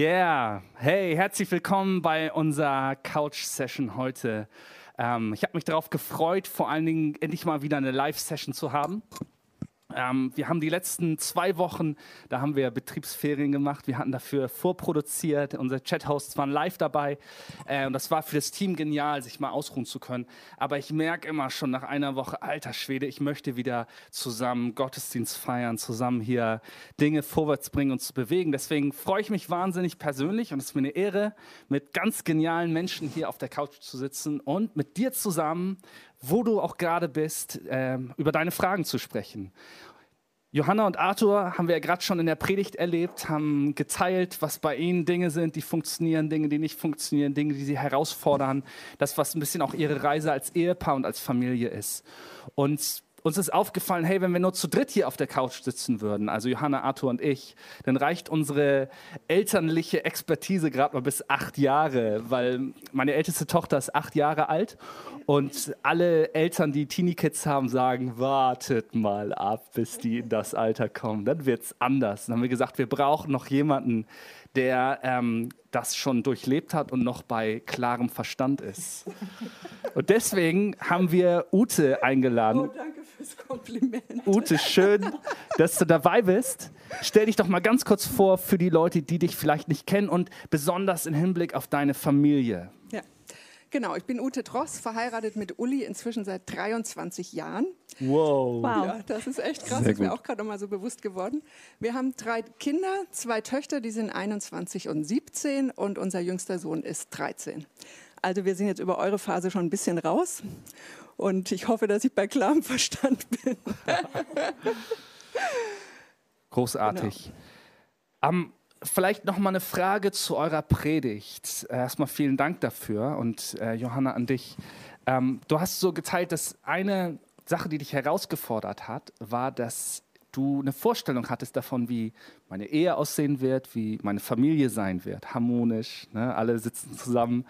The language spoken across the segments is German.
Yeah, hey, herzlich willkommen bei unserer Couch-Session heute. Ähm, ich habe mich darauf gefreut, vor allen Dingen endlich mal wieder eine Live-Session zu haben. Ähm, wir haben die letzten zwei Wochen, da haben wir Betriebsferien gemacht. Wir hatten dafür vorproduziert. Unsere Chat-Hosts waren live dabei. Äh, und das war für das Team genial, sich mal ausruhen zu können. Aber ich merke immer schon nach einer Woche, alter Schwede, ich möchte wieder zusammen Gottesdienst feiern, zusammen hier Dinge vorwärts bringen und zu bewegen. Deswegen freue ich mich wahnsinnig persönlich und es ist mir eine Ehre, mit ganz genialen Menschen hier auf der Couch zu sitzen und mit dir zusammen wo du auch gerade bist, äh, über deine Fragen zu sprechen. Johanna und Arthur haben wir ja gerade schon in der Predigt erlebt, haben geteilt, was bei ihnen Dinge sind, die funktionieren, Dinge, die nicht funktionieren, Dinge, die sie herausfordern. Das, was ein bisschen auch ihre Reise als Ehepaar und als Familie ist. Und uns ist aufgefallen, hey, wenn wir nur zu dritt hier auf der Couch sitzen würden, also Johanna, Arthur und ich, dann reicht unsere elternliche Expertise gerade mal bis acht Jahre, weil meine älteste Tochter ist acht Jahre alt und alle Eltern, die Teenie-Kids haben, sagen, wartet mal ab, bis die in das Alter kommen, dann wird es anders. Dann haben wir gesagt, wir brauchen noch jemanden, der ähm, das schon durchlebt hat und noch bei klarem Verstand ist. Und deswegen haben wir Ute eingeladen. Oh, fürs Kompliment. Ute, schön, dass du dabei bist. Stell dich doch mal ganz kurz vor für die Leute, die dich vielleicht nicht kennen und besonders im Hinblick auf deine Familie. Ja. Genau, ich bin Ute Dross, verheiratet mit Uli inzwischen seit 23 Jahren. Wow. wow. Ja, das ist echt krass, Sehr ist mir auch gerade noch mal so bewusst geworden. Wir haben drei Kinder, zwei Töchter, die sind 21 und 17 und unser jüngster Sohn ist 13. Also wir sind jetzt über eure Phase schon ein bisschen raus und ich hoffe, dass ich bei klarem Verstand bin. Großartig. Genau. Um, vielleicht noch mal eine Frage zu eurer Predigt. Erstmal vielen Dank dafür und äh, Johanna an dich. Ähm, du hast so geteilt, dass eine Sache, die dich herausgefordert hat, war, dass du eine Vorstellung hattest davon, wie meine Ehe aussehen wird, wie meine Familie sein wird, harmonisch. Ne? Alle sitzen zusammen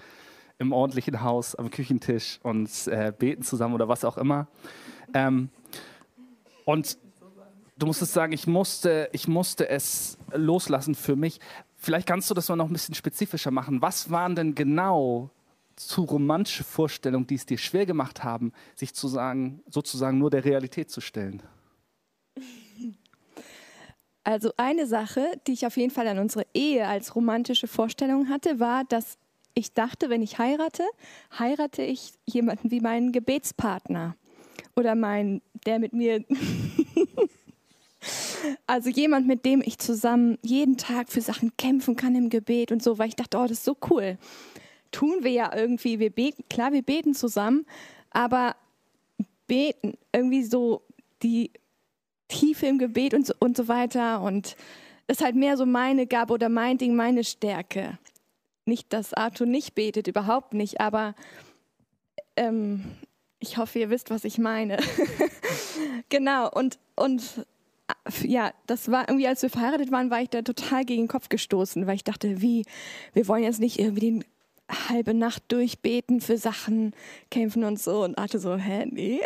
im ordentlichen Haus am Küchentisch und äh, beten zusammen oder was auch immer. Ähm, und du musstest sagen, ich musste, ich musste es loslassen für mich. Vielleicht kannst du das mal noch ein bisschen spezifischer machen. Was waren denn genau zu romantische Vorstellungen, die es dir schwer gemacht haben, sich zu sagen, sozusagen nur der Realität zu stellen? Also eine Sache, die ich auf jeden Fall an unsere Ehe als romantische Vorstellung hatte, war, dass ich dachte, wenn ich heirate, heirate ich jemanden wie meinen Gebetspartner oder mein, der mit mir Also jemand, mit dem ich zusammen jeden Tag für Sachen kämpfen kann im Gebet und so, weil ich dachte, oh, das ist so cool. Tun wir ja irgendwie, wir beten, klar, wir beten zusammen, aber beten, irgendwie so die Tiefe im Gebet und so, und so weiter und das ist halt mehr so meine Gabe oder mein Ding, meine Stärke. Nicht, dass Arthur nicht betet, überhaupt nicht, aber ähm, ich hoffe, ihr wisst, was ich meine. genau, und, und ja, das war irgendwie, als wir verheiratet waren, war ich da total gegen den Kopf gestoßen, weil ich dachte, wie, wir wollen jetzt nicht irgendwie den halbe Nacht durchbeten für Sachen, kämpfen und so. Und Arte so, hä, nee.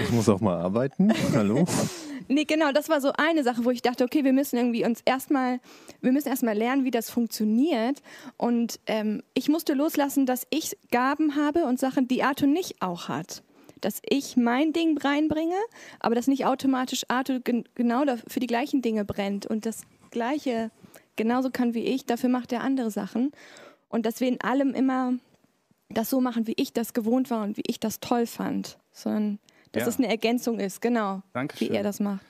Ich muss auch mal arbeiten. Hallo? nee, genau, das war so eine Sache, wo ich dachte, okay, wir müssen irgendwie uns erstmal, wir müssen erstmal lernen, wie das funktioniert. Und ähm, ich musste loslassen, dass ich Gaben habe und Sachen, die Arthur nicht auch hat dass ich mein Ding reinbringe, aber dass nicht automatisch Arthur gen genau für die gleichen Dinge brennt und das Gleiche genauso kann wie ich, dafür macht er andere Sachen. Und dass wir in allem immer das so machen, wie ich das gewohnt war und wie ich das toll fand, sondern dass ja. es eine Ergänzung ist, genau, Dankeschön. wie er das macht.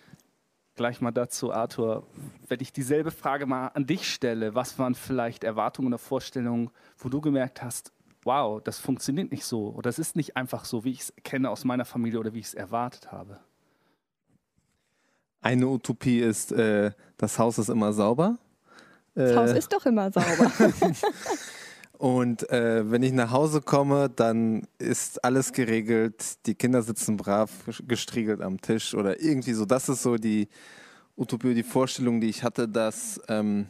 Gleich mal dazu, Arthur, wenn ich dieselbe Frage mal an dich stelle, was waren vielleicht Erwartungen oder Vorstellungen, wo du gemerkt hast, wow, das funktioniert nicht so oder es ist nicht einfach so, wie ich es kenne aus meiner Familie oder wie ich es erwartet habe? Eine Utopie ist, äh, das Haus ist immer sauber. Das äh, Haus ist doch immer sauber. Und äh, wenn ich nach Hause komme, dann ist alles geregelt. Die Kinder sitzen brav gestriegelt am Tisch oder irgendwie so. Das ist so die Utopie, die Vorstellung, die ich hatte, dass ähm,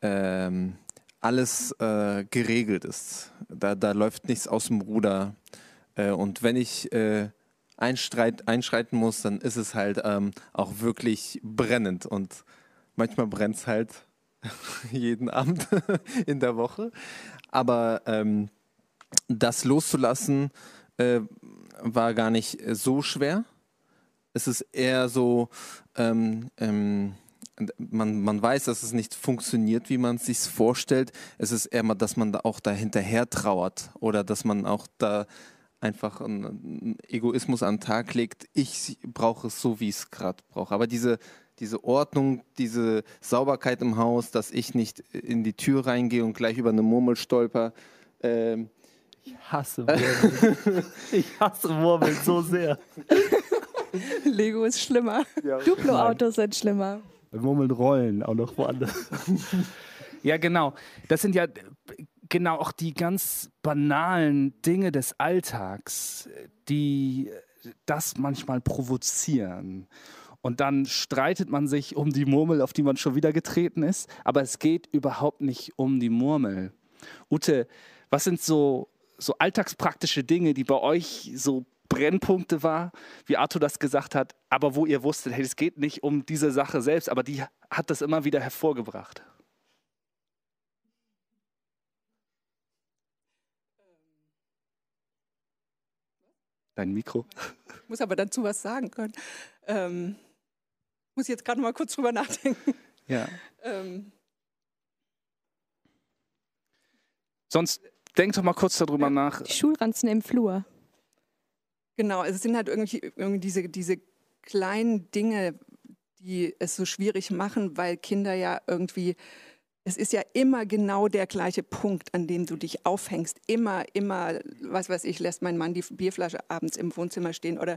ähm, alles äh, geregelt ist. Da, da läuft nichts aus dem Ruder. Äh, und wenn ich äh, einstreit, einschreiten muss, dann ist es halt ähm, auch wirklich brennend. Und manchmal brennt es halt jeden Abend in der Woche. Aber ähm, das loszulassen äh, war gar nicht so schwer. Es ist eher so, ähm, ähm, man, man weiß, dass es nicht funktioniert, wie man es sich vorstellt. Es ist eher mal, dass man da auch dahinterher trauert oder dass man auch da einfach einen Egoismus an den Tag legt. Ich brauche es so, wie ich es gerade brauche. Aber diese, diese Ordnung, diese Sauberkeit im Haus, dass ich nicht in die Tür reingehe und gleich über eine Murmel stolper. Ähm, ich hasse Murmeln. ich hasse Murmeln so sehr. Lego ist schlimmer. Ja, Duplo-Autos sind schlimmer. Murmeln rollen auch noch woanders. ja, genau. Das sind ja genau auch die ganz banalen Dinge des Alltags, die das manchmal provozieren. Und dann streitet man sich um die Murmel, auf die man schon wieder getreten ist. Aber es geht überhaupt nicht um die Murmel. Ute, was sind so, so alltagspraktische Dinge, die bei euch so Brennpunkte war, wie Arthur das gesagt hat, aber wo ihr wusstet, hey, es geht nicht um diese Sache selbst, aber die hat das immer wieder hervorgebracht? Dein Mikro. Ich muss aber dazu was sagen können. Ähm, muss jetzt gerade mal kurz drüber nachdenken. Ja. Ähm. Sonst denk doch mal kurz darüber ja. nach. Die Schulranzen im Flur. Genau, es sind halt irgendwie, irgendwie diese, diese kleinen Dinge, die es so schwierig machen, weil Kinder ja irgendwie, es ist ja immer genau der gleiche Punkt, an dem du dich aufhängst. Immer, immer, was weiß ich, lässt mein Mann die Bierflasche abends im Wohnzimmer stehen oder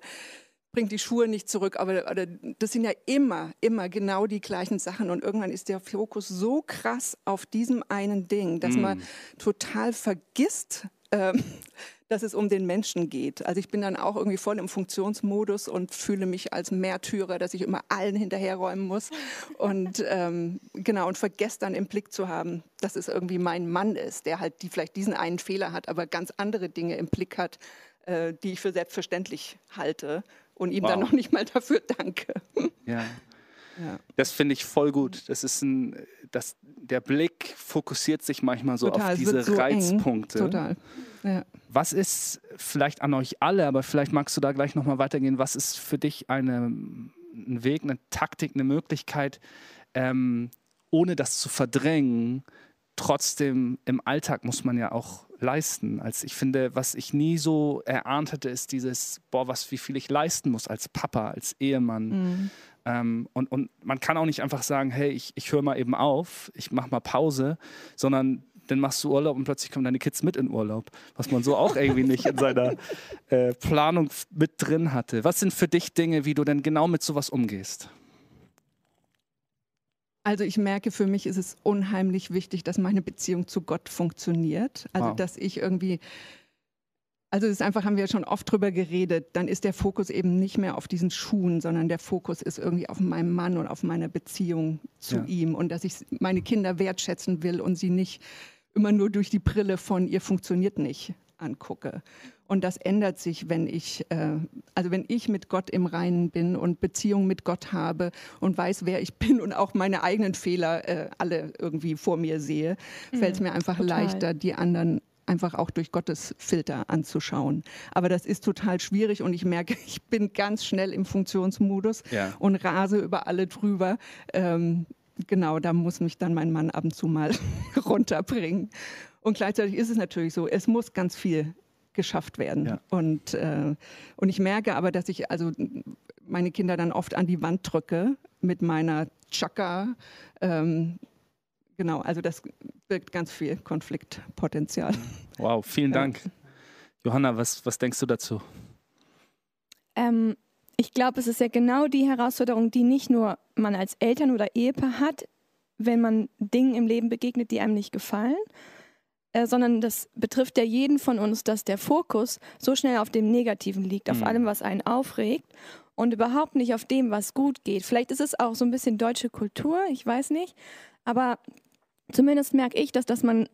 bringt die Schuhe nicht zurück. Aber oder, das sind ja immer, immer genau die gleichen Sachen. Und irgendwann ist der Fokus so krass auf diesem einen Ding, dass mm. man total vergisst, ähm, dass es um den Menschen geht. Also ich bin dann auch irgendwie voll im Funktionsmodus und fühle mich als Märtyrer, dass ich immer allen hinterherräumen muss und ähm, genau und vergesse dann im Blick zu haben, dass es irgendwie mein Mann ist, der halt die vielleicht diesen einen Fehler hat, aber ganz andere Dinge im Blick hat, äh, die ich für selbstverständlich halte und ihm wow. dann noch nicht mal dafür danke. Ja. Ja. Das finde ich voll gut. Das ist ein, das, der Blick fokussiert sich manchmal so Total, auf diese so Reizpunkte. Eng. Total. Ja. Was ist vielleicht an euch alle, aber vielleicht magst du da gleich nochmal weitergehen, was ist für dich eine, ein Weg, eine Taktik, eine Möglichkeit, ähm, ohne das zu verdrängen, trotzdem im Alltag muss man ja auch leisten. Als ich finde, was ich nie so erahnt hatte, ist dieses, boah, was, wie viel ich leisten muss als Papa, als Ehemann. Mhm. Ähm, und, und man kann auch nicht einfach sagen, hey, ich, ich höre mal eben auf, ich mache mal Pause, sondern dann machst du Urlaub und plötzlich kommen deine Kids mit in Urlaub, was man so auch irgendwie nicht in seiner äh, Planung mit drin hatte. Was sind für dich Dinge, wie du denn genau mit sowas umgehst? Also ich merke, für mich ist es unheimlich wichtig, dass meine Beziehung zu Gott funktioniert. Also wow. dass ich irgendwie also es ist einfach, haben wir ja schon oft drüber geredet, dann ist der Fokus eben nicht mehr auf diesen Schuhen, sondern der Fokus ist irgendwie auf meinem Mann und auf meiner Beziehung zu ja. ihm und dass ich meine Kinder wertschätzen will und sie nicht immer nur durch die Brille von ihr funktioniert nicht angucke. Und das ändert sich, wenn ich, äh, also wenn ich mit Gott im Reinen bin und Beziehung mit Gott habe und weiß, wer ich bin und auch meine eigenen Fehler äh, alle irgendwie vor mir sehe, mhm, fällt es mir einfach total. leichter, die anderen einfach auch durch Gottes Filter anzuschauen. Aber das ist total schwierig und ich merke, ich bin ganz schnell im Funktionsmodus ja. und rase über alle drüber. Ähm, genau, da muss mich dann mein Mann ab und zu mal runterbringen. Und gleichzeitig ist es natürlich so, es muss ganz viel geschafft werden. Ja. Und, äh, und ich merke aber, dass ich also meine Kinder dann oft an die Wand drücke mit meiner Chaka. Ähm, genau, also das birgt ganz viel Konfliktpotenzial. Wow, vielen Dank. Johanna, was, was denkst du dazu? Ähm, ich glaube, es ist ja genau die Herausforderung, die nicht nur man als Eltern oder Ehepaar hat, wenn man Dingen im Leben begegnet, die einem nicht gefallen, äh, sondern das betrifft ja jeden von uns, dass der Fokus so schnell auf dem Negativen liegt, auf mhm. allem, was einen aufregt und überhaupt nicht auf dem, was gut geht. Vielleicht ist es auch so ein bisschen deutsche Kultur, ich weiß nicht, aber zumindest merke ich, dass, dass man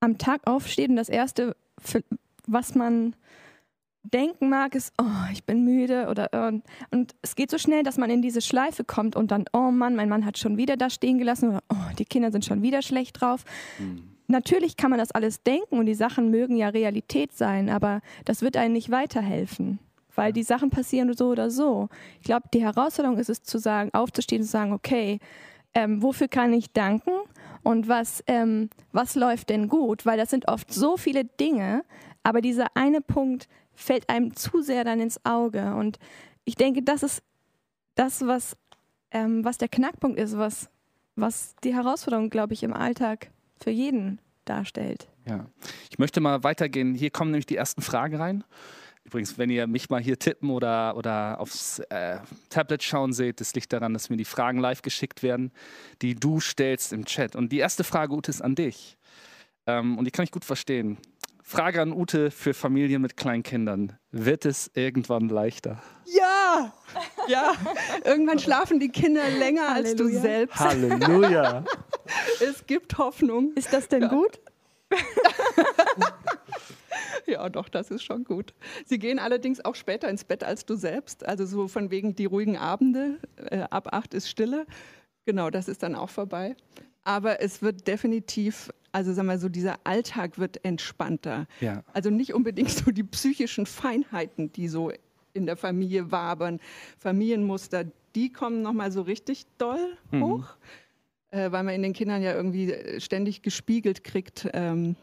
am Tag aufsteht und das Erste, was man denken mag, ist, oh, ich bin müde oder und, und es geht so schnell, dass man in diese Schleife kommt und dann, oh Mann, mein Mann hat schon wieder da stehen gelassen oder oh, die Kinder sind schon wieder schlecht drauf. Mhm. Natürlich kann man das alles denken und die Sachen mögen ja Realität sein, aber das wird einem nicht weiterhelfen, weil die Sachen passieren so oder so. Ich glaube, die Herausforderung ist es zu sagen, aufzustehen und zu sagen, okay, ähm, wofür kann ich danken und was, ähm, was läuft denn gut? Weil das sind oft so viele Dinge, aber dieser eine Punkt fällt einem zu sehr dann ins Auge. Und ich denke, das ist das, was, ähm, was der Knackpunkt ist, was, was die Herausforderung, glaube ich, im Alltag für jeden darstellt. Ja, ich möchte mal weitergehen. Hier kommen nämlich die ersten Fragen rein. Übrigens, wenn ihr mich mal hier tippen oder, oder aufs äh, Tablet schauen seht, das liegt daran, dass mir die Fragen live geschickt werden, die du stellst im Chat. Und die erste Frage, Ute, ist an dich. Ähm, und die kann ich gut verstehen. Frage an Ute für Familien mit kleinen Kindern. Wird es irgendwann leichter? Ja! Ja, irgendwann schlafen die Kinder länger als du selbst. Halleluja! es gibt Hoffnung. Ist das denn ja. gut? ja, doch, das ist schon gut. Sie gehen allerdings auch später ins Bett als du selbst. Also so von wegen die ruhigen Abende, äh, ab acht ist Stille. Genau, das ist dann auch vorbei. Aber es wird definitiv also sagen wir so, dieser Alltag wird entspannter. Ja. Also nicht unbedingt so die psychischen Feinheiten, die so in der Familie wabern, Familienmuster, die kommen nochmal so richtig doll mhm. Äh, weil man in den Kindern ja irgendwie ständig gespiegelt kriegt, ähm,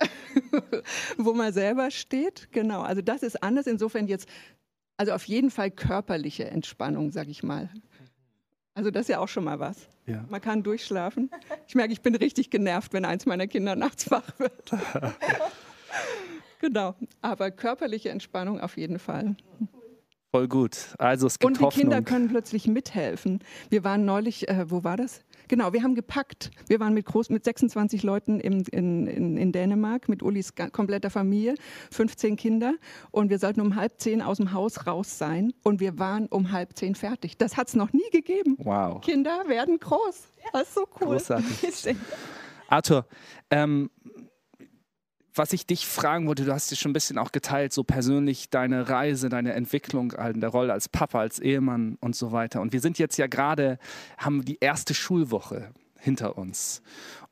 wo man selber steht. Genau, also das ist anders. Insofern jetzt, also auf jeden Fall körperliche Entspannung, sag ich mal. Also das ist ja auch schon mal was. Ja. Man kann durchschlafen. Ich merke, ich bin richtig genervt, wenn eins meiner Kinder nachts wach wird. genau. Aber körperliche Entspannung auf jeden Fall. Voll gut. Also es gibt Und die Hoffnung. Kinder können plötzlich mithelfen. Wir waren neulich, äh, wo war das? Genau, wir haben gepackt. Wir waren mit, groß, mit 26 Leuten im, in, in, in Dänemark, mit Ulis kompletter Familie, 15 Kinder. Und wir sollten um halb zehn aus dem Haus raus sein. Und wir waren um halb zehn fertig. Das hat es noch nie gegeben. Wow. Kinder werden groß. Das ist so cool. Großartig. Arthur, ähm, was ich dich fragen wollte, du hast dir schon ein bisschen auch geteilt, so persönlich deine Reise, deine Entwicklung in der Rolle als Papa, als Ehemann und so weiter. Und wir sind jetzt ja gerade, haben die erste Schulwoche hinter uns.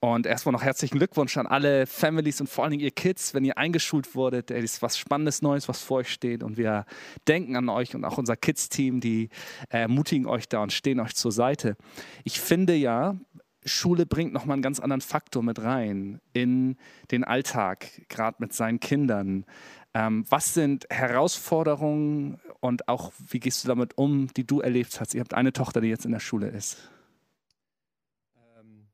Und erstmal noch herzlichen Glückwunsch an alle Families und vor allen Dingen ihr Kids, wenn ihr eingeschult wurdet. Es ist was Spannendes Neues, was vor euch steht. Und wir denken an euch und auch unser Kids-Team, die ermutigen euch da und stehen euch zur Seite. Ich finde ja, Schule bringt nochmal einen ganz anderen Faktor mit rein in den Alltag, gerade mit seinen Kindern. Ähm, was sind Herausforderungen und auch wie gehst du damit um, die du erlebt hast? Ihr habt eine Tochter, die jetzt in der Schule ist. Ähm,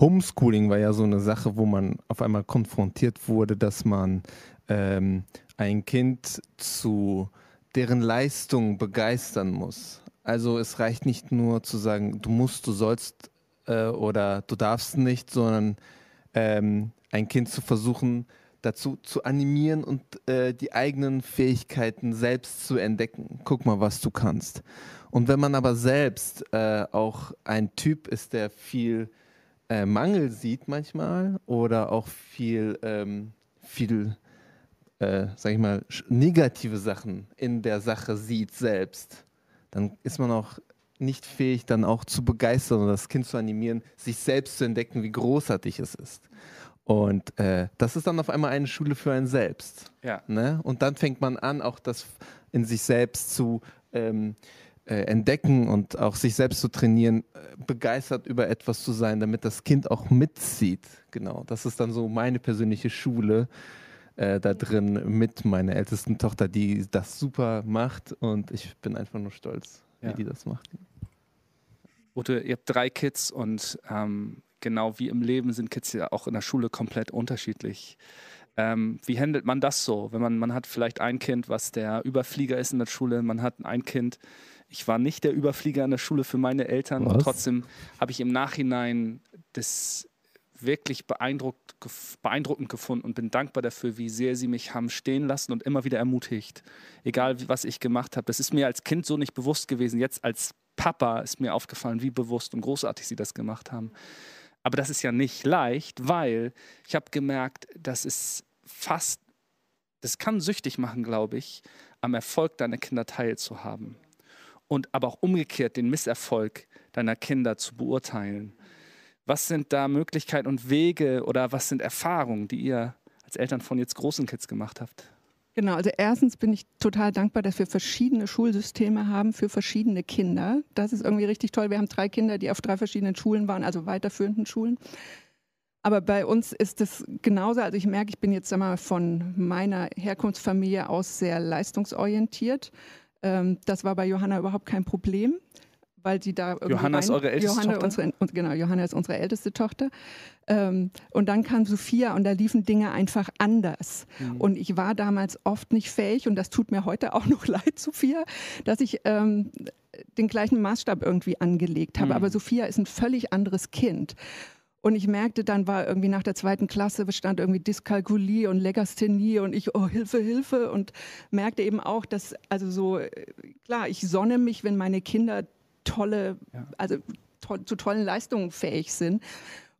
Homeschooling war ja so eine Sache, wo man auf einmal konfrontiert wurde, dass man ähm, ein Kind zu deren Leistung begeistern muss. Also es reicht nicht nur zu sagen, du musst, du sollst äh, oder du darfst nicht, sondern ähm, ein Kind zu versuchen, dazu zu animieren und äh, die eigenen Fähigkeiten selbst zu entdecken. Guck mal, was du kannst. Und wenn man aber selbst äh, auch ein Typ ist, der viel äh, Mangel sieht manchmal oder auch viel, ähm, viel äh, sag ich mal, negative Sachen in der Sache sieht selbst, dann ist man auch nicht fähig, dann auch zu begeistern und das Kind zu animieren, sich selbst zu entdecken, wie großartig es ist. Und äh, das ist dann auf einmal eine Schule für einen selbst. Ja. Ne? Und dann fängt man an, auch das in sich selbst zu ähm, äh, entdecken und auch sich selbst zu trainieren, äh, begeistert über etwas zu sein, damit das Kind auch mitzieht. Genau, das ist dann so meine persönliche Schule äh, da drin mit meiner ältesten Tochter, die das super macht und ich bin einfach nur stolz ja. wie die das macht. Ute, ihr habt drei Kids und ähm, genau wie im Leben sind Kids ja auch in der Schule komplett unterschiedlich. Ähm, wie handelt man das so? Wenn man, man hat vielleicht ein Kind, was der Überflieger ist in der Schule, man hat ein Kind, ich war nicht der Überflieger in der Schule für meine Eltern was? und trotzdem habe ich im Nachhinein das wirklich beeindruckt, beeindruckend gefunden und bin dankbar dafür, wie sehr sie mich haben stehen lassen und immer wieder ermutigt. Egal, was ich gemacht habe. Das ist mir als Kind so nicht bewusst gewesen. Jetzt als Papa ist mir aufgefallen, wie bewusst und großartig sie das gemacht haben. Aber das ist ja nicht leicht, weil ich habe gemerkt, dass es fast das kann süchtig machen, glaube ich, am Erfolg deiner Kinder teilzuhaben. Und aber auch umgekehrt den Misserfolg deiner Kinder zu beurteilen. Was sind da Möglichkeiten und Wege oder was sind Erfahrungen, die ihr als Eltern von jetzt großen Kids gemacht habt? Genau, also erstens bin ich total dankbar, dass wir verschiedene Schulsysteme haben für verschiedene Kinder. Das ist irgendwie richtig toll. Wir haben drei Kinder, die auf drei verschiedenen Schulen waren, also weiterführenden Schulen. Aber bei uns ist es genauso. Also ich merke, ich bin jetzt einmal von meiner Herkunftsfamilie aus sehr leistungsorientiert. Ähm, das war bei Johanna überhaupt kein Problem, weil sie da Johanna ist eure älteste Johanna, Tochter? Unsere, genau, Johanna ist unsere älteste Tochter. Ähm, und dann kam Sophia und da liefen Dinge einfach anders. Mhm. Und ich war damals oft nicht fähig, und das tut mir heute auch noch leid, Sophia, dass ich ähm, den gleichen Maßstab irgendwie angelegt habe. Mhm. Aber Sophia ist ein völlig anderes Kind. Und ich merkte, dann war irgendwie nach der zweiten Klasse bestand irgendwie Dyskalkulie und Legasthenie und ich, oh, Hilfe, Hilfe. Und merkte eben auch, dass, also so, äh, klar, ich sonne mich, wenn meine Kinder tolle, ja. also to zu tollen Leistungen fähig sind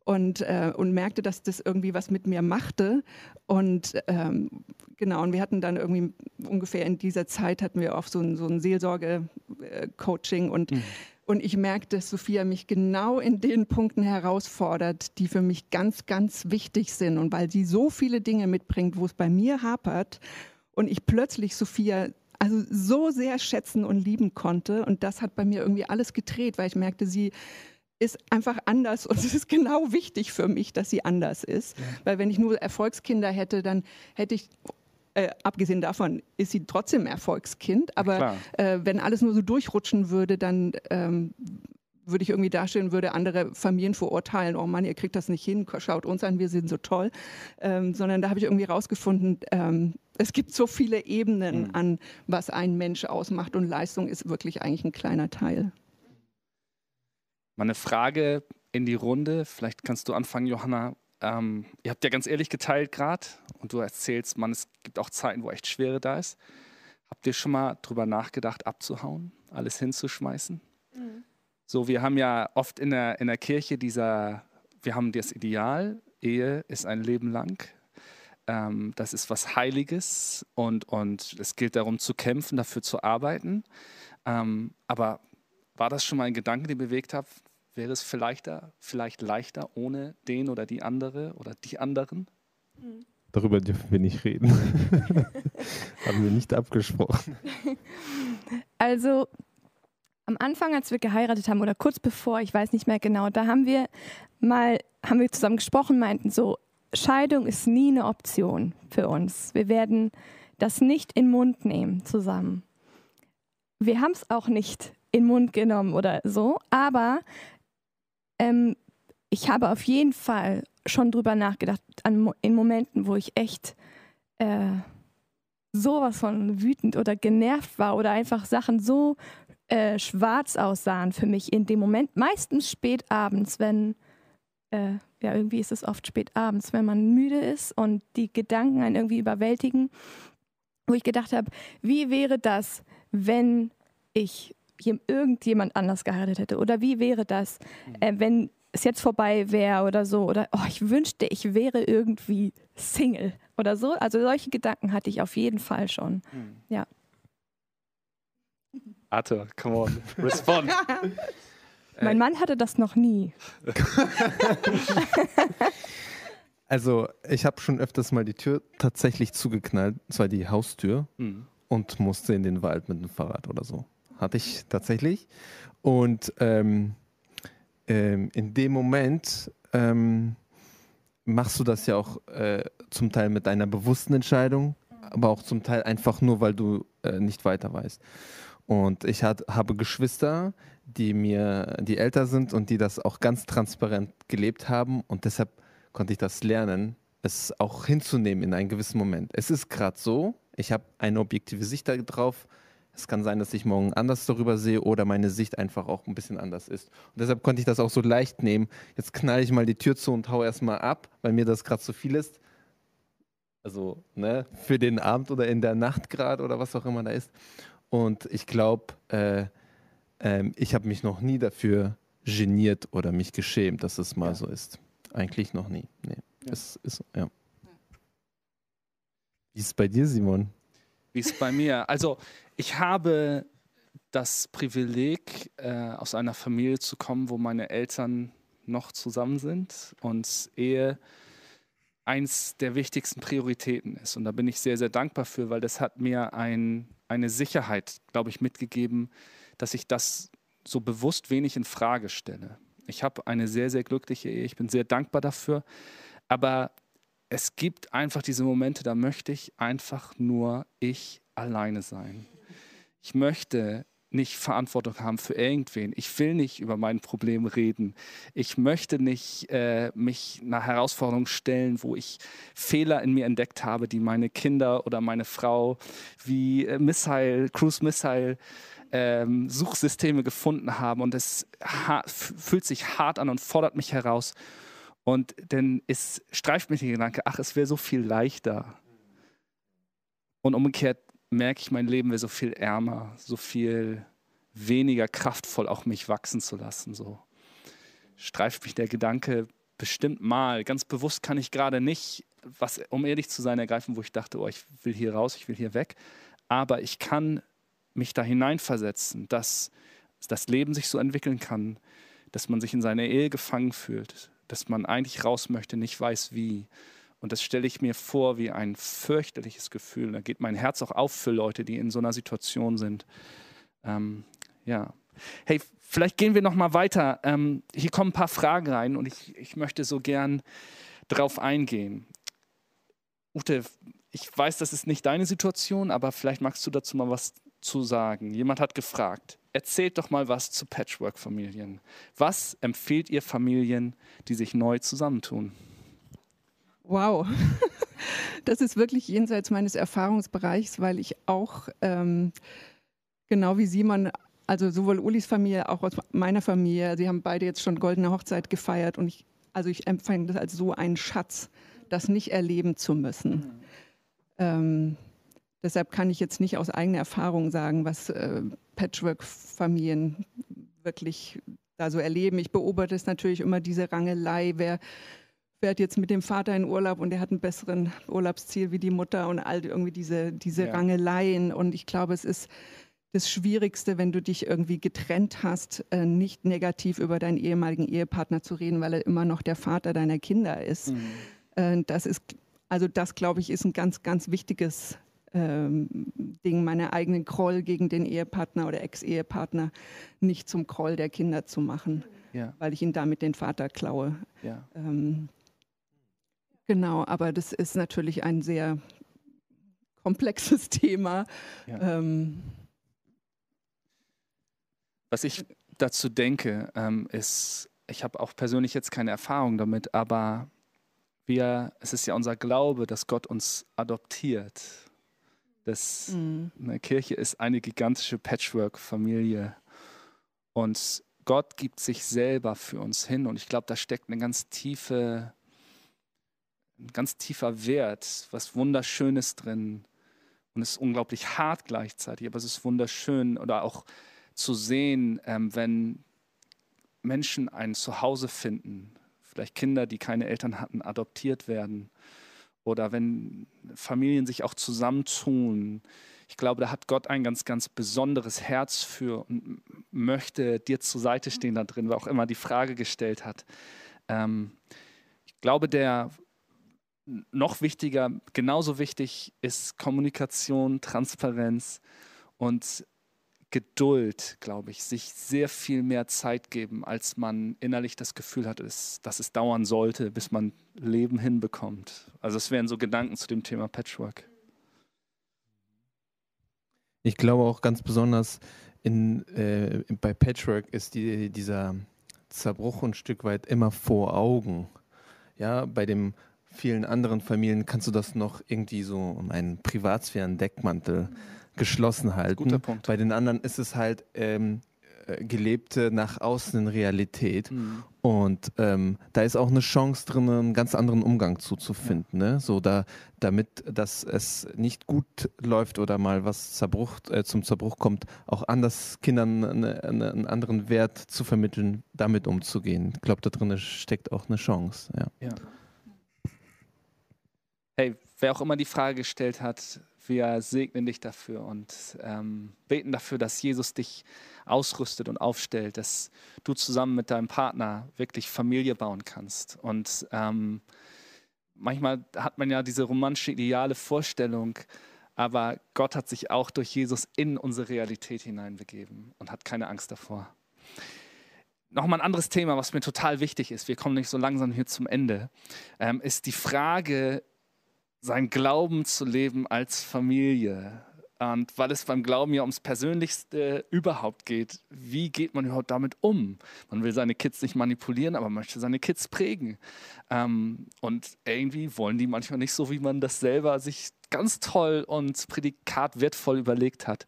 und, äh, und merkte, dass das irgendwie was mit mir machte. Und ähm, genau, und wir hatten dann irgendwie ungefähr in dieser Zeit hatten wir auch so ein, so ein Seelsorge-Coaching und mhm. Und ich merkte, dass Sophia mich genau in den Punkten herausfordert, die für mich ganz, ganz wichtig sind. Und weil sie so viele Dinge mitbringt, wo es bei mir hapert und ich plötzlich Sophia also so sehr schätzen und lieben konnte. Und das hat bei mir irgendwie alles gedreht, weil ich merkte, sie ist einfach anders und es ist genau wichtig für mich, dass sie anders ist. Ja. Weil wenn ich nur Erfolgskinder hätte, dann hätte ich äh, abgesehen davon ist sie trotzdem Erfolgskind, aber äh, wenn alles nur so durchrutschen würde, dann ähm, würde ich irgendwie darstellen, würde andere Familien verurteilen, oh Mann, ihr kriegt das nicht hin, schaut uns an, wir sind so toll. Ähm, sondern da habe ich irgendwie rausgefunden, ähm, es gibt so viele Ebenen mhm. an, was ein Mensch ausmacht und Leistung ist wirklich eigentlich ein kleiner Teil. Mal eine Frage in die Runde, vielleicht kannst du anfangen, Johanna. Ähm, ihr habt ja ganz ehrlich geteilt gerade und du erzählst, man, es gibt auch Zeiten, wo echt Schwere da ist. Habt ihr schon mal drüber nachgedacht, abzuhauen, alles hinzuschmeißen? Mhm. So, wir haben ja oft in der, in der Kirche dieser, wir haben das Ideal, Ehe ist ein Leben lang. Ähm, das ist was Heiliges und, und es gilt darum zu kämpfen, dafür zu arbeiten. Ähm, aber war das schon mal ein Gedanke, den bewegt hat, Wäre es vielleicht, vielleicht leichter ohne den oder die andere oder die anderen? Darüber dürfen wir nicht reden. haben wir nicht abgesprochen. Also am Anfang, als wir geheiratet haben oder kurz bevor, ich weiß nicht mehr genau, da haben wir mal, haben wir zusammen gesprochen, meinten so, Scheidung ist nie eine Option für uns. Wir werden das nicht in den Mund nehmen zusammen. Wir haben es auch nicht in den Mund genommen oder so, aber ähm, ich habe auf jeden Fall schon drüber nachgedacht, an, in Momenten, wo ich echt äh, sowas von wütend oder genervt war oder einfach Sachen so äh, schwarz aussahen für mich in dem Moment. Meistens spät abends, wenn, äh, ja, irgendwie ist es oft spät abends, wenn man müde ist und die Gedanken einen irgendwie überwältigen, wo ich gedacht habe, wie wäre das, wenn ich irgendjemand anders geheiratet hätte? Oder wie wäre das, mhm. äh, wenn es jetzt vorbei wäre oder so? Oder oh, ich wünschte, ich wäre irgendwie Single oder so. Also solche Gedanken hatte ich auf jeden Fall schon. Mhm. Ja. Arthur, come on, respond. mein Mann hatte das noch nie. also ich habe schon öfters mal die Tür tatsächlich zugeknallt, zwar die Haustür, mhm. und musste in den Wald mit dem Fahrrad oder so hatte ich tatsächlich. Und ähm, ähm, in dem Moment ähm, machst du das ja auch äh, zum Teil mit einer bewussten Entscheidung, aber auch zum Teil einfach nur, weil du äh, nicht weiter weißt. Und ich hat, habe Geschwister, die mir, die älter sind und die das auch ganz transparent gelebt haben und deshalb konnte ich das lernen, es auch hinzunehmen in einem gewissen Moment. Es ist gerade so, ich habe eine objektive Sicht darauf, es kann sein, dass ich morgen anders darüber sehe oder meine Sicht einfach auch ein bisschen anders ist. Und deshalb konnte ich das auch so leicht nehmen. Jetzt knall ich mal die Tür zu und hau erstmal ab, weil mir das gerade zu viel ist. Also ne, für den Abend oder in der Nacht gerade oder was auch immer da ist. Und ich glaube, äh, äh, ich habe mich noch nie dafür geniert oder mich geschämt, dass es mal ja. so ist. Eigentlich noch nie. Nee. Ja. Es ist, ja. Wie ist es bei dir, Simon? Wie ist es bei mir? Also, ich habe das Privileg, äh, aus einer Familie zu kommen, wo meine Eltern noch zusammen sind und Ehe eins der wichtigsten Prioritäten ist. Und da bin ich sehr, sehr dankbar für, weil das hat mir ein, eine Sicherheit, glaube ich, mitgegeben, dass ich das so bewusst wenig in Frage stelle. Ich habe eine sehr, sehr glückliche Ehe. Ich bin sehr dankbar dafür. Aber es gibt einfach diese Momente, da möchte ich einfach nur ich alleine sein. Ich möchte nicht Verantwortung haben für irgendwen. Ich will nicht über mein Problem reden. Ich möchte nicht äh, mich einer Herausforderung stellen, wo ich Fehler in mir entdeckt habe, die meine Kinder oder meine Frau wie äh, Missile, Cruise Missile ähm, Suchsysteme gefunden haben. Und es fühlt sich hart an und fordert mich heraus. Und dann ist, streift mich der Gedanke, ach, es wäre so viel leichter. Und umgekehrt merke ich, mein Leben wäre so viel ärmer, so viel weniger kraftvoll, auch mich wachsen zu lassen. So streift mich der Gedanke bestimmt mal. Ganz bewusst kann ich gerade nicht, was, um ehrlich zu sein, ergreifen, wo ich dachte, oh, ich will hier raus, ich will hier weg. Aber ich kann mich da hineinversetzen, dass das Leben sich so entwickeln kann, dass man sich in seiner Ehe gefangen fühlt, dass man eigentlich raus möchte, nicht weiß wie. Und das stelle ich mir vor wie ein fürchterliches Gefühl. Da geht mein Herz auch auf für Leute, die in so einer Situation sind. Ähm, ja. Hey, vielleicht gehen wir noch mal weiter. Ähm, hier kommen ein paar Fragen rein und ich, ich möchte so gern drauf eingehen. Ute, ich weiß, das ist nicht deine Situation, aber vielleicht magst du dazu mal was zu sagen. Jemand hat gefragt, erzählt doch mal was zu Patchwork-Familien. Was empfiehlt ihr Familien, die sich neu zusammentun? Wow, das ist wirklich jenseits meines Erfahrungsbereichs, weil ich auch ähm, genau wie Simon, also sowohl Ulis Familie, auch aus meiner Familie, sie haben beide jetzt schon goldene Hochzeit gefeiert und ich, also ich empfinde das als so einen Schatz, das nicht erleben zu müssen. Mhm. Ähm, deshalb kann ich jetzt nicht aus eigener Erfahrung sagen, was äh, Patchwork-Familien wirklich da so erleben. Ich beobachte es natürlich immer diese Rangelei, wer fährt jetzt mit dem Vater in Urlaub und der hat einen besseren Urlaubsziel wie die Mutter und all irgendwie diese, diese ja. Rangeleien. Und ich glaube, es ist das Schwierigste, wenn du dich irgendwie getrennt hast, äh, nicht negativ über deinen ehemaligen Ehepartner zu reden, weil er immer noch der Vater deiner Kinder ist. Mhm. Äh, das ist, also das glaube ich, ist ein ganz, ganz wichtiges ähm, Ding, meine eigenen Kroll gegen den Ehepartner oder Ex-Ehepartner nicht zum Kroll der Kinder zu machen, ja. weil ich ihn damit den Vater klaue. Ja. Ähm, Genau, aber das ist natürlich ein sehr komplexes Thema. Ja. Ähm Was ich dazu denke, ähm, ist, ich habe auch persönlich jetzt keine Erfahrung damit, aber wir, es ist ja unser Glaube, dass Gott uns adoptiert. Das, mhm. Eine Kirche ist eine gigantische Patchwork-Familie. Und Gott gibt sich selber für uns hin. Und ich glaube, da steckt eine ganz tiefe ein ganz tiefer Wert, was Wunderschönes drin. Und es ist unglaublich hart gleichzeitig, aber es ist wunderschön. Oder auch zu sehen, ähm, wenn Menschen ein Zuhause finden, vielleicht Kinder, die keine Eltern hatten, adoptiert werden. Oder wenn Familien sich auch zusammentun. Ich glaube, da hat Gott ein ganz, ganz besonderes Herz für und möchte dir zur Seite stehen da drin, wer auch immer die Frage gestellt hat. Ähm, ich glaube, der noch wichtiger, genauso wichtig ist Kommunikation, Transparenz und Geduld, glaube ich, sich sehr viel mehr Zeit geben, als man innerlich das Gefühl hat, dass es dauern sollte, bis man Leben hinbekommt. Also es wären so Gedanken zu dem Thema Patchwork. Ich glaube auch ganz besonders in, äh, bei Patchwork ist die, dieser Zerbruch ein Stück weit immer vor Augen. Ja, bei dem vielen anderen Familien kannst du das noch irgendwie so um einen Privatsphären-Deckmantel geschlossen halten. Guter Punkt. Bei den anderen ist es halt ähm, äh, gelebte nach außen in Realität. Mhm. Und ähm, da ist auch eine Chance drin, einen ganz anderen Umgang zuzufinden. Ja. Ne? So da, damit, dass es nicht gut läuft oder mal was Zerbruch, äh, zum Zerbruch kommt, auch anders Kindern eine, eine, einen anderen Wert zu vermitteln, damit umzugehen. Ich glaube, da drin steckt auch eine Chance. Ja. ja. Hey, wer auch immer die Frage gestellt hat, wir segnen dich dafür und ähm, beten dafür, dass Jesus dich ausrüstet und aufstellt, dass du zusammen mit deinem Partner wirklich Familie bauen kannst. Und ähm, manchmal hat man ja diese romantische, ideale Vorstellung, aber Gott hat sich auch durch Jesus in unsere Realität hineinbegeben und hat keine Angst davor. Nochmal ein anderes Thema, was mir total wichtig ist, wir kommen nicht so langsam hier zum Ende, ähm, ist die Frage, sein Glauben zu leben als Familie. Und weil es beim Glauben ja ums Persönlichste überhaupt geht, wie geht man überhaupt damit um? Man will seine Kids nicht manipulieren, aber man möchte seine Kids prägen. Ähm, und irgendwie wollen die manchmal nicht so, wie man das selber sich ganz toll und Prädikat wertvoll überlegt hat.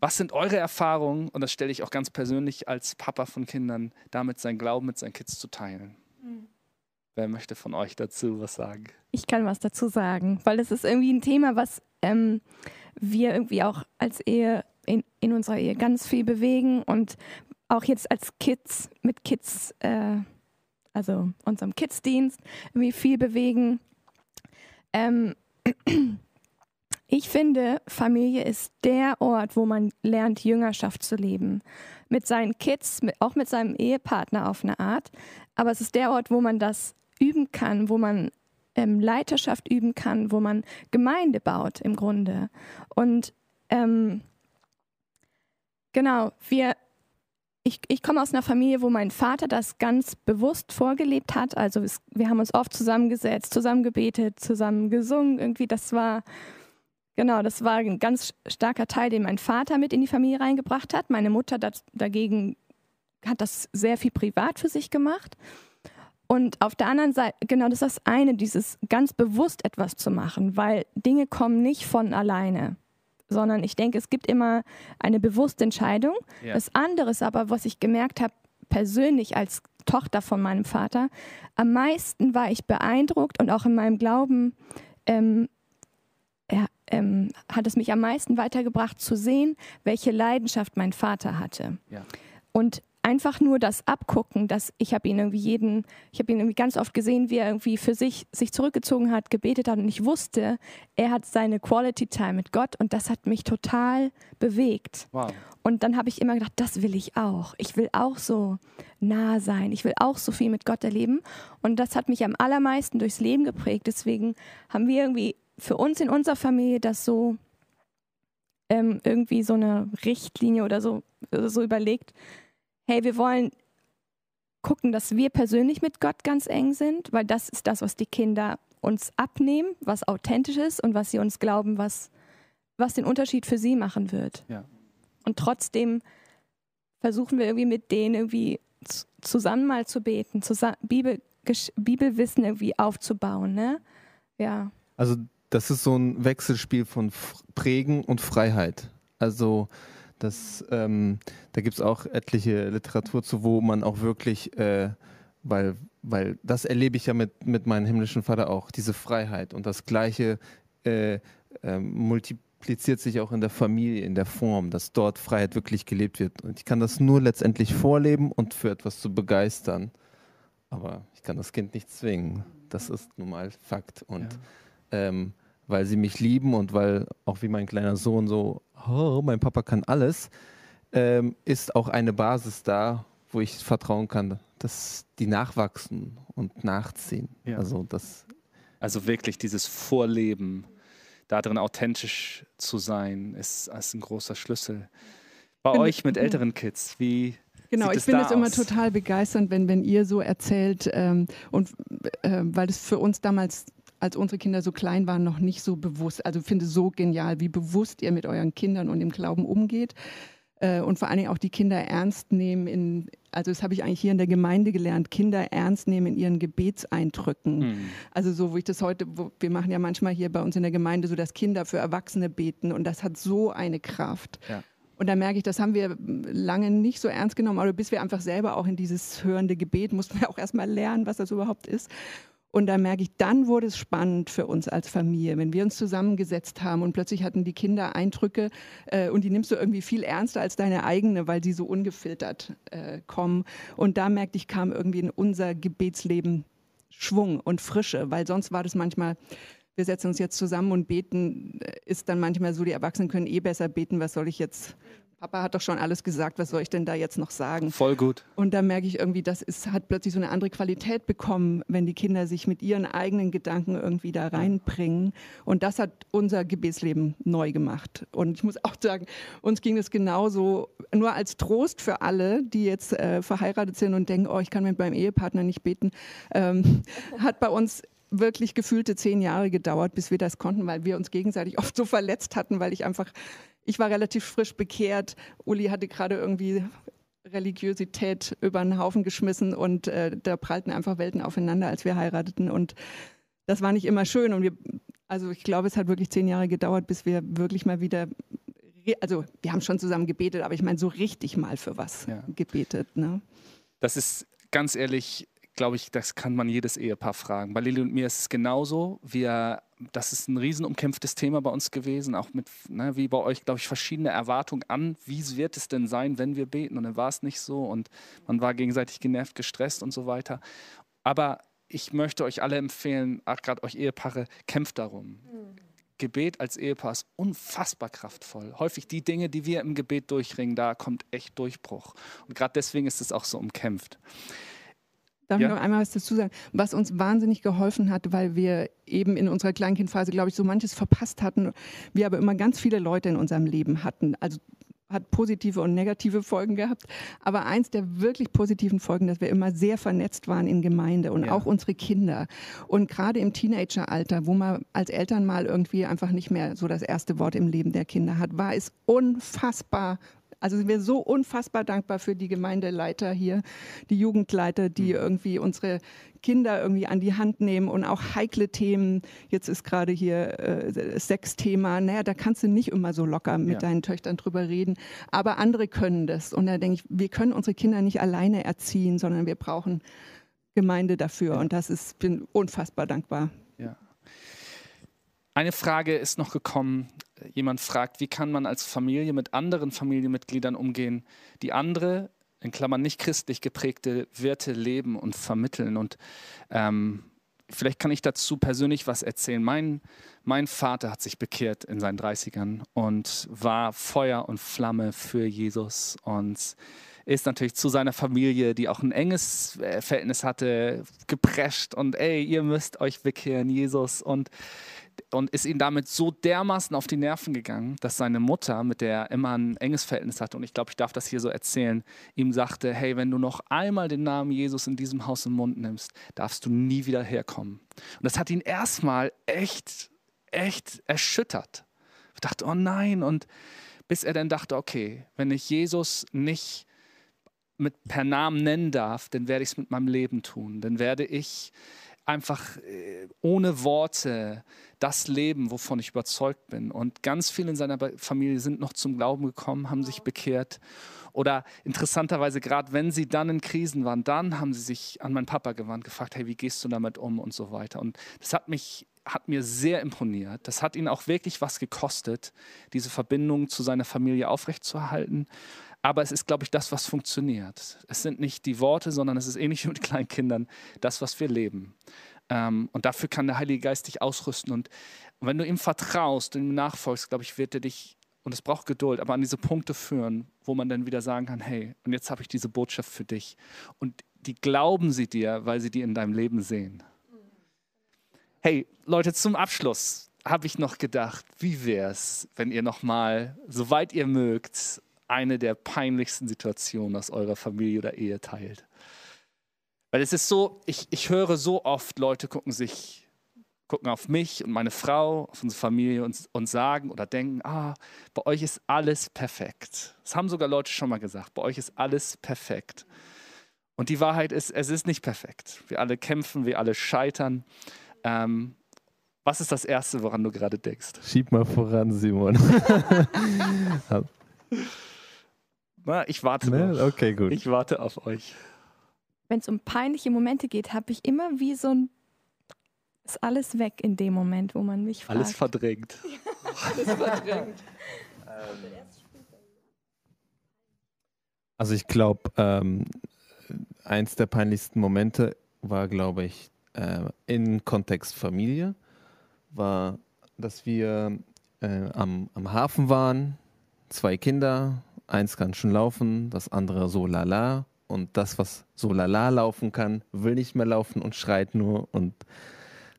Was sind eure Erfahrungen, und das stelle ich auch ganz persönlich als Papa von Kindern, damit sein Glauben mit seinen Kids zu teilen? Wer möchte von euch dazu was sagen? Ich kann was dazu sagen, weil es ist irgendwie ein Thema, was ähm, wir irgendwie auch als Ehe in, in unserer Ehe ganz viel bewegen und auch jetzt als Kids mit Kids, äh, also unserem Kids-Dienst, irgendwie viel bewegen. Ähm, ich finde, Familie ist der Ort, wo man lernt, Jüngerschaft zu leben. Mit seinen Kids, mit, auch mit seinem Ehepartner auf eine Art. Aber es ist der Ort, wo man das üben kann, wo man ähm, Leiterschaft üben kann, wo man Gemeinde baut im Grunde. Und ähm, genau, wir, ich, ich komme aus einer Familie, wo mein Vater das ganz bewusst vorgelebt hat. Also es, wir haben uns oft zusammengesetzt, zusammen gebetet, zusammen gesungen. Irgendwie, das war Genau, das war ein ganz starker Teil, den mein Vater mit in die Familie reingebracht hat. Meine Mutter das, dagegen hat das sehr viel privat für sich gemacht. Und auf der anderen Seite, genau das ist das eine, dieses ganz bewusst etwas zu machen, weil Dinge kommen nicht von alleine, sondern ich denke, es gibt immer eine bewusste Entscheidung. Ja. Das andere ist aber, was ich gemerkt habe, persönlich als Tochter von meinem Vater, am meisten war ich beeindruckt und auch in meinem Glauben ähm, er, ähm, hat es mich am meisten weitergebracht zu sehen, welche Leidenschaft mein Vater hatte. Ja. Und einfach nur das Abgucken, dass ich habe ihn irgendwie jeden, ich habe ihn irgendwie ganz oft gesehen, wie er irgendwie für sich sich zurückgezogen hat, gebetet hat und ich wusste, er hat seine Quality Time mit Gott und das hat mich total bewegt. Wow. Und dann habe ich immer gedacht, das will ich auch. Ich will auch so nah sein. Ich will auch so viel mit Gott erleben. Und das hat mich am allermeisten durchs Leben geprägt. Deswegen haben wir irgendwie für uns in unserer Familie das so ähm, irgendwie so eine Richtlinie oder so, so überlegt, hey, wir wollen gucken, dass wir persönlich mit Gott ganz eng sind, weil das ist das, was die Kinder uns abnehmen, was authentisch ist und was sie uns glauben, was, was den Unterschied für sie machen wird. Ja. Und trotzdem versuchen wir irgendwie mit denen irgendwie zusammen mal zu beten, zusammen Bibel, Bibelwissen irgendwie aufzubauen. Ne? Ja. Also das ist so ein Wechselspiel von Prägen und Freiheit. Also das, ähm, da gibt es auch etliche Literatur zu, wo man auch wirklich, äh, weil, weil das erlebe ich ja mit, mit meinem himmlischen Vater auch, diese Freiheit. Und das Gleiche äh, äh, multipliziert sich auch in der Familie, in der Form, dass dort Freiheit wirklich gelebt wird. Und ich kann das nur letztendlich vorleben und für etwas zu begeistern. Aber ich kann das Kind nicht zwingen. Das ist nun mal Fakt. Und ja. ähm, weil sie mich lieben und weil auch wie mein kleiner Sohn so, oh, mein Papa kann alles, ähm, ist auch eine Basis da, wo ich vertrauen kann, dass die nachwachsen und nachziehen. Ja. Also, das also wirklich dieses Vorleben, darin authentisch zu sein, ist, ist ein großer Schlüssel. Bei Bin euch mit älteren Kids, wie Genau, ich finde es immer total begeisternd, wenn, wenn ihr so erzählt ähm, und äh, weil es für uns damals als unsere Kinder so klein waren, noch nicht so bewusst. Also finde so genial, wie bewusst ihr mit euren Kindern und dem Glauben umgeht. Äh, und vor allen Dingen auch die Kinder ernst nehmen in, also das habe ich eigentlich hier in der Gemeinde gelernt, Kinder ernst nehmen in ihren Gebetseindrücken. Mhm. Also so, wo ich das heute, wo, wir machen ja manchmal hier bei uns in der Gemeinde so, dass Kinder für Erwachsene beten und das hat so eine Kraft. Ja. Und da merke ich, das haben wir lange nicht so ernst genommen, aber bis wir einfach selber auch in dieses hörende Gebet mussten wir auch erstmal lernen, was das überhaupt ist. Und da merke ich, dann wurde es spannend für uns als Familie, wenn wir uns zusammengesetzt haben und plötzlich hatten die Kinder Eindrücke äh, und die nimmst du irgendwie viel ernster als deine eigene, weil die so ungefiltert äh, kommen. Und da merkte ich, kam irgendwie in unser Gebetsleben Schwung und Frische, weil sonst war das manchmal wir setzen uns jetzt zusammen und beten, äh, ist dann manchmal so, die Erwachsenen können eh besser beten, was soll ich jetzt Papa hat doch schon alles gesagt, was soll ich denn da jetzt noch sagen? Voll gut. Und da merke ich irgendwie, das ist, hat plötzlich so eine andere Qualität bekommen, wenn die Kinder sich mit ihren eigenen Gedanken irgendwie da reinbringen. Und das hat unser Gebetsleben neu gemacht. Und ich muss auch sagen, uns ging es genauso, nur als Trost für alle, die jetzt äh, verheiratet sind und denken, oh, ich kann mit meinem Ehepartner nicht beten, ähm, hat bei uns wirklich gefühlte zehn Jahre gedauert, bis wir das konnten, weil wir uns gegenseitig oft so verletzt hatten, weil ich einfach ich war relativ frisch bekehrt. Uli hatte gerade irgendwie Religiosität über einen Haufen geschmissen und äh, da prallten einfach Welten aufeinander, als wir heirateten. Und das war nicht immer schön. Und wir, also ich glaube, es hat wirklich zehn Jahre gedauert, bis wir wirklich mal wieder, also wir haben schon zusammen gebetet, aber ich meine so richtig mal für was ja. gebetet. Ne? Das ist ganz ehrlich glaube ich, das kann man jedes Ehepaar fragen. Bei Lili und mir ist es genauso. Wir, das ist ein riesen umkämpftes Thema bei uns gewesen, auch mit, ne, wie bei euch, glaube ich, verschiedene Erwartungen an, wie wird es denn sein, wenn wir beten? Und dann war es nicht so und man war gegenseitig genervt, gestresst und so weiter. Aber ich möchte euch alle empfehlen, gerade euch Ehepaare, kämpft darum. Mhm. Gebet als Ehepaar ist unfassbar kraftvoll. Häufig die Dinge, die wir im Gebet durchringen, da kommt echt Durchbruch. Und gerade deswegen ist es auch so umkämpft. Darf ja. ich noch einmal was dazu sagen? Was uns wahnsinnig geholfen hat, weil wir eben in unserer Kleinkindphase, glaube ich, so manches verpasst hatten, wir aber immer ganz viele Leute in unserem Leben hatten. Also hat positive und negative Folgen gehabt. Aber eins der wirklich positiven Folgen, dass wir immer sehr vernetzt waren in Gemeinde und ja. auch unsere Kinder. Und gerade im Teenageralter, wo man als Eltern mal irgendwie einfach nicht mehr so das erste Wort im Leben der Kinder hat, war es unfassbar also sind wir so unfassbar dankbar für die Gemeindeleiter hier, die Jugendleiter, die mhm. irgendwie unsere Kinder irgendwie an die Hand nehmen und auch heikle Themen. Jetzt ist gerade hier äh, Sexthema. Naja, da kannst du nicht immer so locker mit ja. deinen Töchtern drüber reden. Aber andere können das. Und da denke ich, wir können unsere Kinder nicht alleine erziehen, sondern wir brauchen Gemeinde dafür. Ja. Und das ist, bin unfassbar dankbar. Ja. Eine Frage ist noch gekommen jemand fragt, wie kann man als Familie mit anderen Familienmitgliedern umgehen, die andere, in Klammern nicht christlich geprägte Werte leben und vermitteln. Und ähm, vielleicht kann ich dazu persönlich was erzählen. Mein, mein Vater hat sich bekehrt in seinen 30ern und war Feuer und Flamme für Jesus und ist natürlich zu seiner Familie, die auch ein enges äh, Verhältnis hatte, geprescht und ey, ihr müsst euch bekehren, Jesus. Und und ist ihm damit so dermaßen auf die Nerven gegangen, dass seine Mutter, mit der er immer ein enges Verhältnis hatte, und ich glaube, ich darf das hier so erzählen, ihm sagte, hey, wenn du noch einmal den Namen Jesus in diesem Haus im Mund nimmst, darfst du nie wieder herkommen. Und das hat ihn erstmal echt, echt erschüttert. Ich dachte, oh nein, und bis er dann dachte, okay, wenn ich Jesus nicht mit per Namen nennen darf, dann werde ich es mit meinem Leben tun. Dann werde ich einfach äh, ohne Worte das leben, wovon ich überzeugt bin. Und ganz viele in seiner Familie sind noch zum Glauben gekommen, haben sich bekehrt. Oder interessanterweise, gerade wenn sie dann in Krisen waren, dann haben sie sich an meinen Papa gewandt, gefragt, hey, wie gehst du damit um und so weiter. Und das hat mich hat mir sehr imponiert. Das hat ihn auch wirklich was gekostet, diese Verbindung zu seiner Familie aufrechtzuerhalten. Aber es ist, glaube ich, das, was funktioniert. Es sind nicht die Worte, sondern es ist ähnlich wie mit kleinen Kindern, das, was wir leben. Ähm, und dafür kann der Heilige Geist dich ausrüsten. Und wenn du ihm vertraust und ihm nachfolgst, glaube ich, wird er dich, und es braucht Geduld, aber an diese Punkte führen, wo man dann wieder sagen kann, hey, und jetzt habe ich diese Botschaft für dich. Und die glauben sie dir, weil sie die in deinem Leben sehen. Hey, Leute, zum Abschluss habe ich noch gedacht, wie wäre es, wenn ihr nochmal, soweit ihr mögt, eine der peinlichsten Situationen aus eurer Familie oder Ehe teilt. Weil es ist so, ich, ich höre so oft, Leute gucken sich, gucken auf mich und meine Frau, auf unsere Familie und, und sagen oder denken, ah, bei euch ist alles perfekt. Das haben sogar Leute schon mal gesagt, bei euch ist alles perfekt. Und die Wahrheit ist, es ist nicht perfekt. Wir alle kämpfen, wir alle scheitern. Ähm, was ist das Erste, woran du gerade denkst? Schieb mal voran, Simon. Na, ich warte ne? Okay, gut. Ich warte auf euch wenn es um peinliche Momente geht, habe ich immer wie so ein ist alles weg in dem Moment, wo man mich fragt. Alles verdrängt. alles verdrängt. Also ich glaube, ähm, eins der peinlichsten Momente war, glaube ich, äh, in Kontext Familie, war, dass wir äh, am, am Hafen waren, zwei Kinder, eins kann schon laufen, das andere so lala. Und das, was so lala laufen kann, will nicht mehr laufen und schreit nur und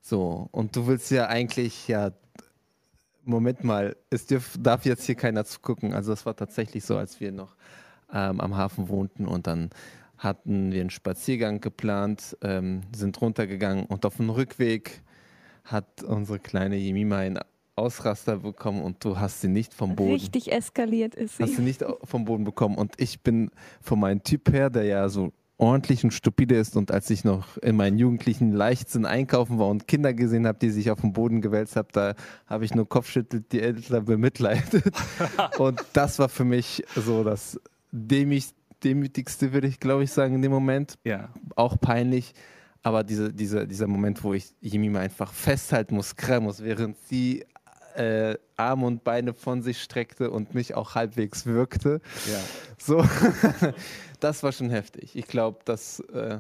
so. Und du willst ja eigentlich, ja, Moment mal, es dürf, darf jetzt hier keiner zugucken. Also es war tatsächlich so, als wir noch ähm, am Hafen wohnten und dann hatten wir einen Spaziergang geplant, ähm, sind runtergegangen und auf dem Rückweg hat unsere kleine Jemima einen Ausraster bekommen und du hast sie nicht vom Boden. Richtig eskaliert ist sie. Hast sie nicht vom Boden bekommen und ich bin von meinem Typ her, der ja so ordentlich und stupide ist und als ich noch in meinen jugendlichen Leichtsinn einkaufen war und Kinder gesehen habe, die sich auf den Boden gewälzt haben, da habe ich nur Kopfschüttelt, die Eltern bemitleidet. und das war für mich so das Demütigste demütigste, würde ich glaube ich sagen, in dem Moment. Ja. Auch peinlich. Aber diese, diese, dieser Moment, wo ich Jemima einfach festhalten muss, krallen muss, während sie äh, Arme und Beine von sich streckte und mich auch halbwegs wirkte. Ja. So, das war schon heftig. Ich glaube, das äh,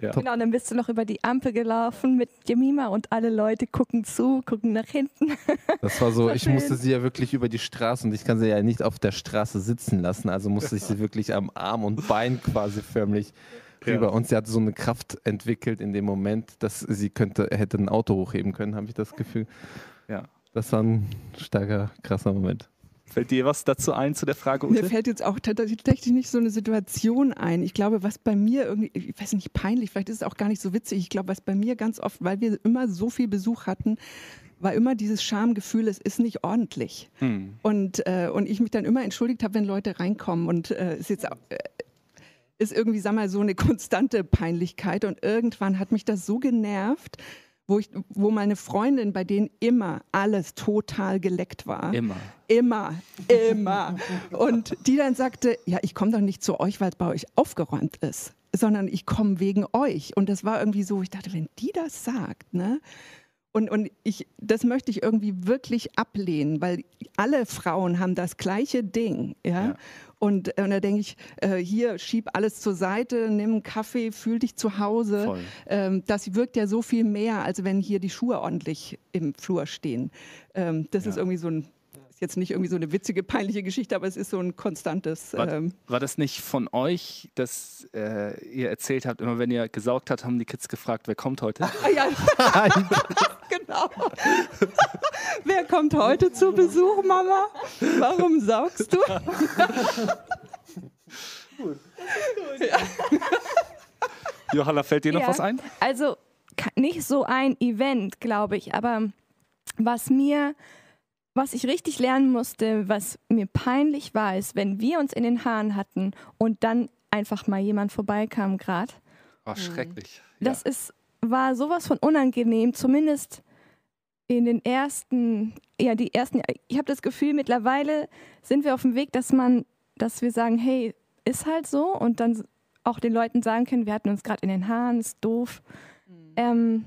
ja. Genau, dann bist du noch über die Ampel gelaufen mit Jemima und alle Leute gucken zu, gucken nach hinten. Das war so, ich musste sie ja wirklich über die Straße und ich kann sie ja nicht auf der Straße sitzen lassen, also musste ich sie wirklich am Arm und Bein quasi förmlich rüber. Ja. Und sie hatte so eine Kraft entwickelt in dem Moment, dass sie könnte, hätte ein Auto hochheben können, habe ich das Gefühl. Das war ein starker, krasser Moment. Fällt dir was dazu ein zu der Frage? Ute? Mir fällt jetzt auch tatsächlich nicht so eine Situation ein. Ich glaube, was bei mir irgendwie, ich weiß nicht, peinlich, vielleicht ist es auch gar nicht so witzig. Ich glaube, was bei mir ganz oft, weil wir immer so viel Besuch hatten, war immer dieses Schamgefühl, es ist nicht ordentlich. Hm. Und, äh, und ich mich dann immer entschuldigt habe, wenn Leute reinkommen. Und äh, ist jetzt auch, äh, ist irgendwie, sag mal, so eine konstante Peinlichkeit. Und irgendwann hat mich das so genervt, wo, ich, wo meine Freundin, bei denen immer alles total geleckt war. Immer. Immer, immer. Und die dann sagte, ja, ich komme doch nicht zu euch, weil es bei euch aufgeräumt ist, sondern ich komme wegen euch. Und das war irgendwie so, ich dachte, wenn die das sagt, ne? Und, und ich, das möchte ich irgendwie wirklich ablehnen, weil alle Frauen haben das gleiche Ding. Ja? ja. Und, äh, und da denke ich, äh, hier schieb alles zur Seite, nimm einen Kaffee, fühl dich zu Hause. Ähm, das wirkt ja so viel mehr, als wenn hier die Schuhe ordentlich im Flur stehen. Ähm, das ja. ist irgendwie so ein ist jetzt nicht irgendwie so eine witzige, peinliche Geschichte, aber es ist so ein konstantes. War, ähm war das nicht von euch, dass äh, ihr erzählt habt, immer wenn ihr gesaugt habt, haben die Kids gefragt, wer kommt heute? Ah, ja, genau. wer kommt heute zu Besuch, Mama? Warum saugst du? gut. Ja. Johanna, fällt dir noch ja, was ein? Also nicht so ein Event, glaube ich, aber was mir was ich richtig lernen musste, was mir peinlich war, ist, wenn wir uns in den Haaren hatten und dann einfach mal jemand vorbeikam gerade. Oh, schrecklich. Das ja. ist, war sowas von unangenehm, zumindest in den ersten, ja, die ersten, ich habe das Gefühl, mittlerweile sind wir auf dem Weg, dass man, dass wir sagen, hey, ist halt so und dann auch den Leuten sagen können, wir hatten uns gerade in den Haaren, ist doof. Mhm. Ähm,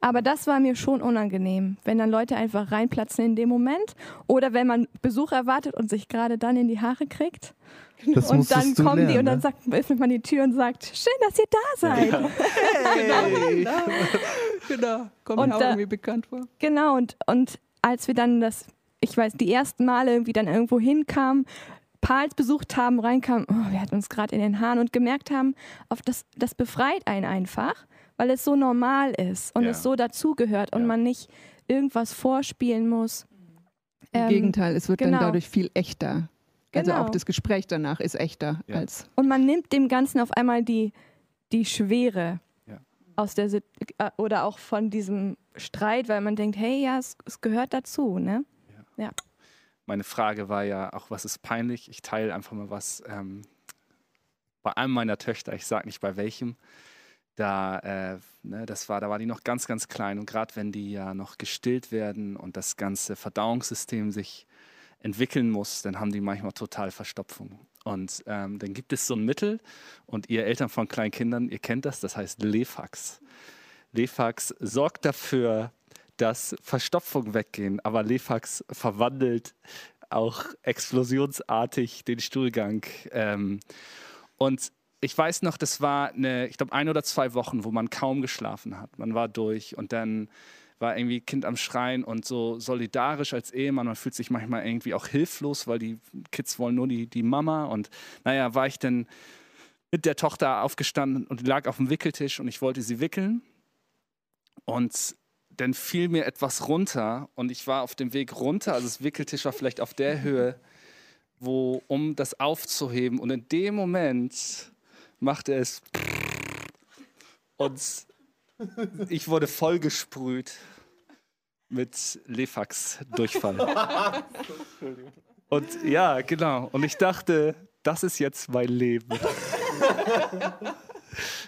aber das war mir schon unangenehm, wenn dann Leute einfach reinplatzen in dem Moment oder wenn man Besuch erwartet und sich gerade dann in die Haare kriegt. Das und dann kommen lernen, die und dann ne? sagt, öffnet man die Tür und sagt, schön, dass ihr da seid. Ja. Hey. genau, kommt und, mir auch äh, irgendwie bekannt vor. Genau, und, und als wir dann das, ich weiß, die ersten Male irgendwie dann irgendwo hinkamen, Pals besucht haben, reinkamen, oh, wir hatten uns gerade in den Haaren und gemerkt haben, auf das, das befreit einen einfach weil es so normal ist und ja. es so dazugehört und ja. man nicht irgendwas vorspielen muss. Im ähm, Gegenteil, es wird genau. dann dadurch viel echter. Also genau. auch das Gespräch danach ist echter ja. als. Und man nimmt dem Ganzen auf einmal die, die Schwere aus der äh, oder auch von diesem Streit, weil man denkt, hey, ja, es, es gehört dazu, ne? Ja. Meine Frage war ja auch, was ist peinlich? Ich teile einfach mal was ähm, bei einem meiner Töchter, ich sage nicht bei welchem, da, äh, ne, das war, da war die noch ganz, ganz klein. Und gerade wenn die ja noch gestillt werden und das ganze Verdauungssystem sich entwickeln muss, dann haben die manchmal total Verstopfung. Und ähm, dann gibt es so ein Mittel und ihr Eltern von kleinen Kindern, ihr kennt das, das heißt Lefax. Lefax sorgt dafür, dass Verstopfungen weggehen, aber Lefax verwandelt auch explosionsartig den Stuhlgang. Ähm, und ich weiß noch, das war eine, ich glaube, ein oder zwei Wochen, wo man kaum geschlafen hat. Man war durch und dann war irgendwie Kind am Schreien und so solidarisch als Ehemann. Man fühlt sich manchmal irgendwie auch hilflos, weil die Kids wollen nur die, die Mama. Und naja, war ich dann mit der Tochter aufgestanden und lag auf dem Wickeltisch und ich wollte sie wickeln. Und dann fiel mir etwas runter und ich war auf dem Weg runter. Also das Wickeltisch war vielleicht auf der Höhe, wo, um das aufzuheben. Und in dem Moment machte es und ich wurde vollgesprüht mit Lefax-Durchfall. Und ja, genau. Und ich dachte, das ist jetzt mein Leben.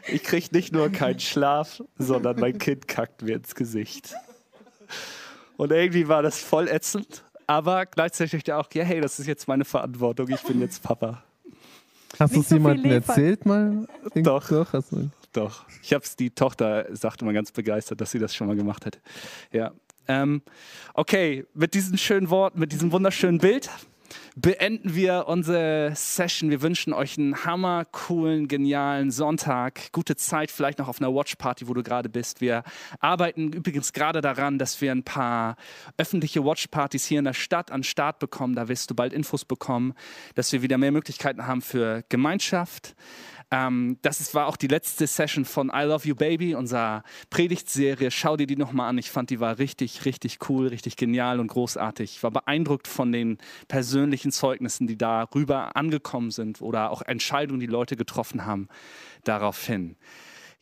Ich kriege nicht nur keinen Schlaf, sondern mein Kind kackt mir ins Gesicht. Und irgendwie war das voll ätzend, aber gleichzeitig auch, ja, hey, das ist jetzt meine Verantwortung, ich bin jetzt Papa. Hast du es so jemandem erzählt mal? Doch. Doch, Doch. Ich habe es, die Tochter sagte mal ganz begeistert, dass sie das schon mal gemacht hat. Ja. Ähm, okay, mit diesen schönen Worten, mit diesem wunderschönen Bild beenden wir unsere Session. Wir wünschen euch einen hammer coolen, genialen Sonntag. Gute Zeit, vielleicht noch auf einer Watchparty, wo du gerade bist. Wir arbeiten übrigens gerade daran, dass wir ein paar öffentliche Watchpartys hier in der Stadt an Start bekommen. Da wirst du bald Infos bekommen, dass wir wieder mehr Möglichkeiten haben für Gemeinschaft. Ähm, das war auch die letzte Session von I Love You Baby, unserer Predigtserie. Schau dir die nochmal an. Ich fand, die war richtig, richtig cool, richtig genial und großartig. Ich war beeindruckt von den persönlichen Zeugnissen, die darüber angekommen sind oder auch Entscheidungen, die Leute getroffen haben daraufhin.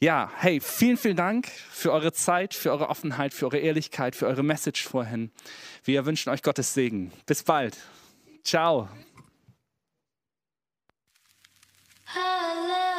Ja, hey, vielen, vielen Dank für eure Zeit, für eure Offenheit, für eure Ehrlichkeit, für eure Message vorhin. Wir wünschen euch Gottes Segen. Bis bald. Ciao. I need